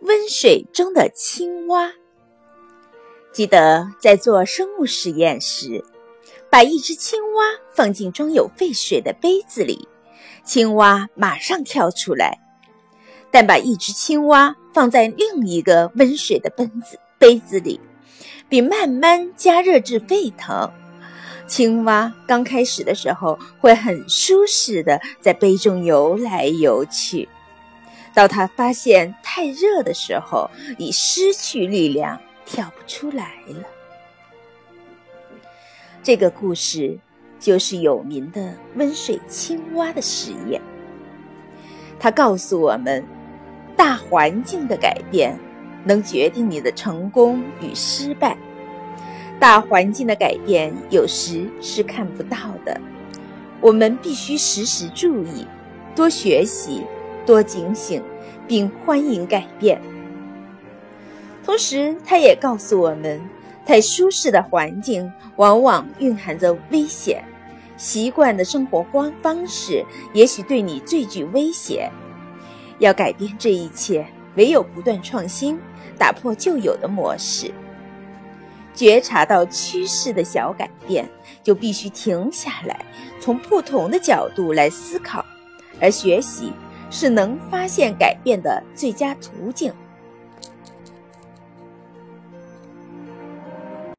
温水中的青蛙。记得在做生物实验时，把一只青蛙放进装有沸水的杯子里，青蛙马上跳出来；但把一只青蛙放在另一个温水的杯子杯子里，并慢慢加热至沸腾。青蛙刚开始的时候会很舒适的在杯中游来游去，到他发现太热的时候，已失去力量，跳不出来了。这个故事就是有名的温水青蛙的实验。它告诉我们，大环境的改变能决定你的成功与失败。大环境的改变有时是看不到的，我们必须时时注意，多学习，多警醒，并欢迎改变。同时，他也告诉我们，太舒适的环境往往蕴含着危险，习惯的生活方方式也许对你最具威胁。要改变这一切，唯有不断创新，打破旧有的模式。觉察到趋势的小改变，就必须停下来，从不同的角度来思考，而学习是能发现改变的最佳途径。